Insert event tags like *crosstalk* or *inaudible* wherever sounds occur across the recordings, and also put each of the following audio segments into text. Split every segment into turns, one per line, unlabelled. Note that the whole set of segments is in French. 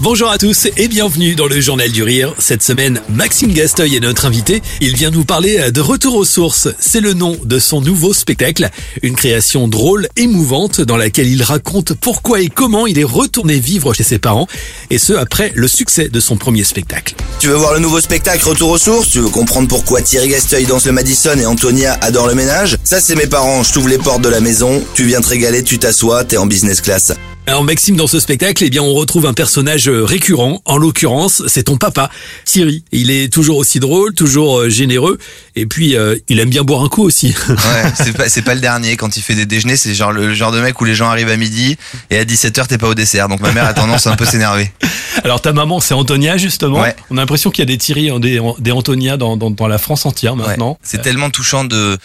Bonjour à tous et bienvenue dans le Journal du Rire. Cette semaine, Maxime Gasteuil est notre invité. Il vient nous parler de Retour aux sources. C'est le nom de son nouveau spectacle. Une création drôle, émouvante, dans laquelle il raconte pourquoi et comment il est retourné vivre chez ses parents. Et ce, après le succès de son premier spectacle.
Tu veux voir le nouveau spectacle Retour aux sources? Tu veux comprendre pourquoi Thierry Gasteuil danse le Madison et Antonia adore le ménage? Ça c'est mes parents, je t'ouvre les portes de la maison, tu viens te régaler, tu t'assois, t'es en business class.
Alors Maxime, dans ce spectacle, eh bien, on retrouve un personnage euh, récurrent. En l'occurrence, c'est ton papa, Thierry. Il est toujours aussi drôle, toujours euh, généreux, et puis euh, il aime bien boire un coup aussi. *laughs*
Ouais, c'est pas, c'est pas le dernier. Quand il fait des déjeuners, c'est genre le genre de mec où les gens arrivent à midi et à 17h t'es pas au dessert. Donc ma mère a tendance à un peu s'énerver. *laughs*
Alors ta maman, c'est Antonia justement.
Ouais.
On a l'impression qu'il y a des Thierry, des, des Antonia dans, dans, dans la France entière
Ouais.
maintenant.
C'est tellement touchant de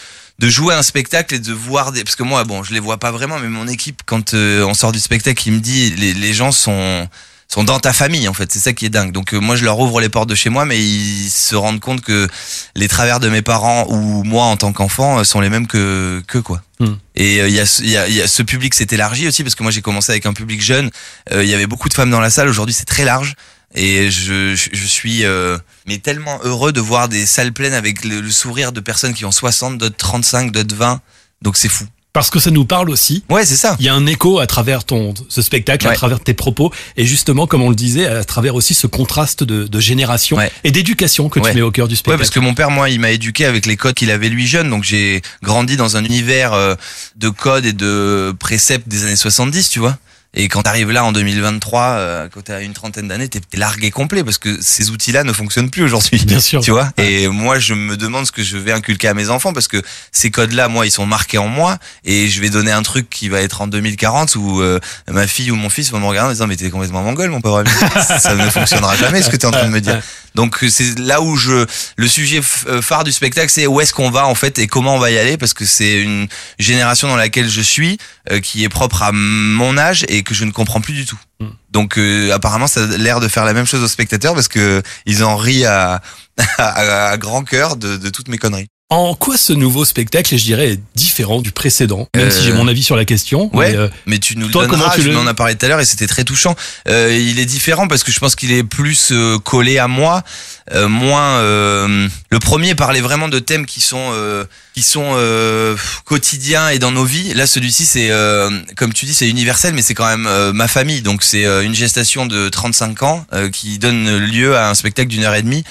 de jouer un spectacle et de voir des parce que moi bon je les vois pas vraiment mais mon équipe quand euh, on sort du spectacle il me dit les, les gens sont sont dans ta famille en fait. C'est ça qui est dingue. Donc euh, moi je leur ouvre les portes de chez moi mais ils se rendent compte que les travers de mes parents ou moi en tant qu'enfant euh, sont les mêmes que que quoi.
Hmm.
et il y, a, y, a, y a ce public s'est élargi aussi parce que moi j'ai commencé avec un public jeune. Il y avait beaucoup de femmes dans la salle. Aujourd'hui c'est très large et je, je, je suis euh, mais tellement heureux de voir des salles pleines avec le, le sourire de personnes qui ont 60, d'autres 35, d'autres 20. Donc c'est fou.
Parce que ça nous parle aussi.
Ouais, c'est ça.
Il y a un écho à travers ton ce spectacle, à
Ouais.
travers tes propos, et justement, comme on le disait, à travers aussi ce contraste de, de génération
Ouais.
et d'éducation que
Ouais.
tu mets au cœur du
Ouais,
spectacle.
parce que mon père, moi, il m'a éduqué avec les codes qu'il avait lui jeune. Donc j'ai grandi dans un univers euh, de codes et de préceptes des années 70, tu vois. Et quand t'arrives là en 2023, euh, quand t'as une trentaine d'années, t'es largué complet parce que ces outils-là ne fonctionnent plus aujourd'hui.
Bien sûr.
Tu vois? Et moi, je me demande ce que je vais inculquer à mes enfants parce que ces codes-là, moi, ils sont marqués en moi et je vais donner un truc qui va être en 2040 où euh, ma fille ou mon fils vont me regarder en disant mais t'es complètement mongol, mon pauvre ami. *laughs* Ça ne fonctionnera jamais ce que t'es en train de me dire. Donc euh, c'est là où je le sujet euh, phare du spectacle, c'est où est-ce qu'on va en fait et comment on va y aller parce que c'est une génération dans laquelle je suis euh, qui est propre à mon âge et que je ne comprends plus du tout.
Mm.
Donc euh, apparemment ça a l'air de faire la même chose aux spectateurs parce que ils en rient à, *laughs* à, à grand cœur de, de toutes mes conneries.
En quoi ce nouveau spectacle, je dirais, est différent du précédent Même
Euh,
si j'ai mon avis sur la question.
ouais.
mais, euh,
Mais tu nous le
Toi,
donneras,
comment tu
je
le-
m'en a parlé tout à l'heure et c'était très touchant. Euh, il est différent parce que je pense qu'il est plus euh, collé à moi, euh, moins. euh, le premier parlait vraiment de thèmes qui sont euh, qui sont euh, quotidiens et dans nos vies. Là, celui-ci, c'est euh, comme tu dis, c'est universel, mais c'est quand même euh, ma famille. Donc c'est euh, une gestation de 35 ans euh, qui donne lieu à un spectacle d'une heure et demie.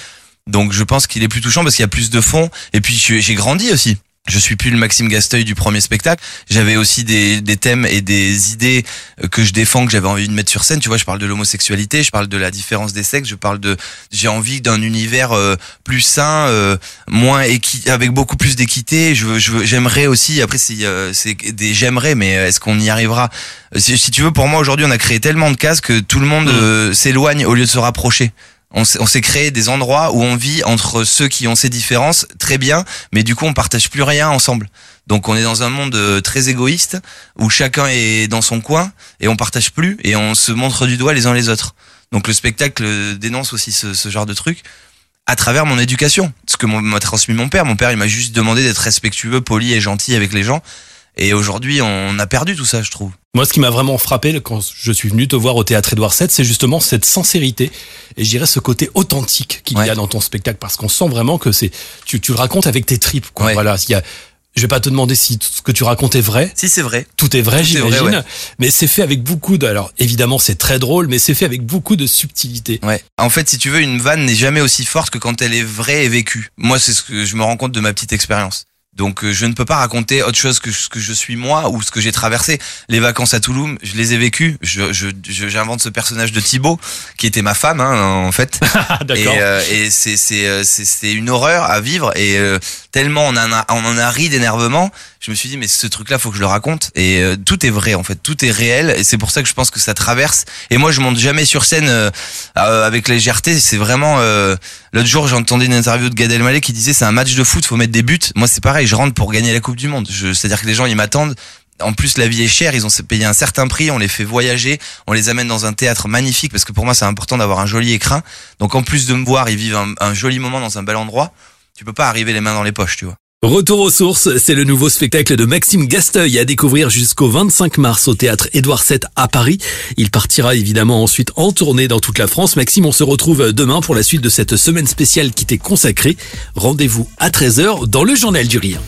Donc je pense qu'il est plus touchant parce qu'il y a plus de fond. Et puis j'ai grandi aussi. Je suis plus le Maxime Gasteuil du premier spectacle. J'avais aussi des, des thèmes et des idées euh, que je défends, que j'avais envie de mettre sur scène. Tu vois, je parle de l'homosexualité, je parle de la différence des sexes, je parle de, j'ai envie d'un univers euh, plus sain, euh, moins équi, avec beaucoup plus d'équité. Je veux, je j'aimerais aussi. Après, c'est, euh, c'est des j'aimerais, mais est-ce qu'on y arrivera? Euh, si, si tu veux, pour moi aujourd'hui, on a créé tellement de cases que tout le monde
Mm.
euh, s'éloigne au lieu de se rapprocher. On s'est créé des endroits où on vit entre ceux qui ont ces différences très bien, mais du coup on partage plus rien ensemble. Donc on est dans un monde euh, très égoïste où chacun est dans son coin et on partage plus et on se montre du doigt les uns les autres. Donc le spectacle euh, dénonce aussi ce, ce genre de truc à travers mon éducation, ce que m'a transmis mon père. Mon père il m'a juste demandé d'être respectueux, poli et gentil avec les gens. Et aujourd'hui on a perdu tout ça, je trouve.
Moi, ce qui m'a vraiment frappé quand je suis venu te voir au théâtre Édouard VII, c'est justement cette sincérité et je dirais ce côté authentique qu'il y a dans ton spectacle, parce qu'on sent vraiment que c'est tu, tu le racontes avec tes tripes. Quoi.
Ouais.
Voilà, il y a, je vais pas te demander si tout ce que tu racontes est vrai.
Si c'est vrai.
Tout est vrai,
Tout est vrai,
j'imagine.
ouais.
Mais c'est fait avec beaucoup de. Alors, évidemment, c'est très drôle, mais c'est fait avec beaucoup de subtilité.
Ouais. En fait, si tu veux, une vanne n'est jamais aussi forte que quand elle est vraie et vécue. Moi, c'est ce que je me rends compte de ma petite expérience. Donc, euh, je ne peux pas raconter autre chose que ce que je suis moi ou ce que j'ai traversé. Les vacances à Toulouse, je les ai vécues. Je, je, je- j'invente ce personnage de Thibaut, qui était ma femme, hein, en fait. *laughs*
Ah,
Et,
d'accord.
euh, et c'est c'est euh, c'est c'est une horreur à vivre et euh, tellement on en a on en a ri d'énervement. Je me suis dit mais ce truc là faut que je le raconte et euh, tout est vrai en fait tout est réel et c'est pour ça que je pense que ça traverse. Et moi je monte jamais sur scène euh, euh, avec légèreté. C'est vraiment euh, l'autre jour j'entendais une interview de Gad Elmaleh qui disait c'est un match de foot faut mettre des buts. Moi c'est pareil je rentre pour gagner la Coupe du Monde. C'est-à-dire que les gens ils m'attendent En plus, la vie est chère. Ils ont payé un certain prix. On les fait voyager. On les amène dans un théâtre magnifique parce que pour moi, c'est important d'avoir un joli écrin. Donc, en plus de me voir, ils vivent un joli moment dans un bel endroit tu peux pas arriver les mains dans les poches, tu vois.
Retour aux sources, c'est le nouveau spectacle de Maxime Gasteuil à découvrir jusqu'au 25 mars au théâtre Édouard VII à Paris. Il partira évidemment ensuite en tournée dans toute la France. Maxime, on se retrouve demain pour la suite de cette semaine spéciale qui t'est consacrée. Rendez-vous à 13h dans le journal du rire.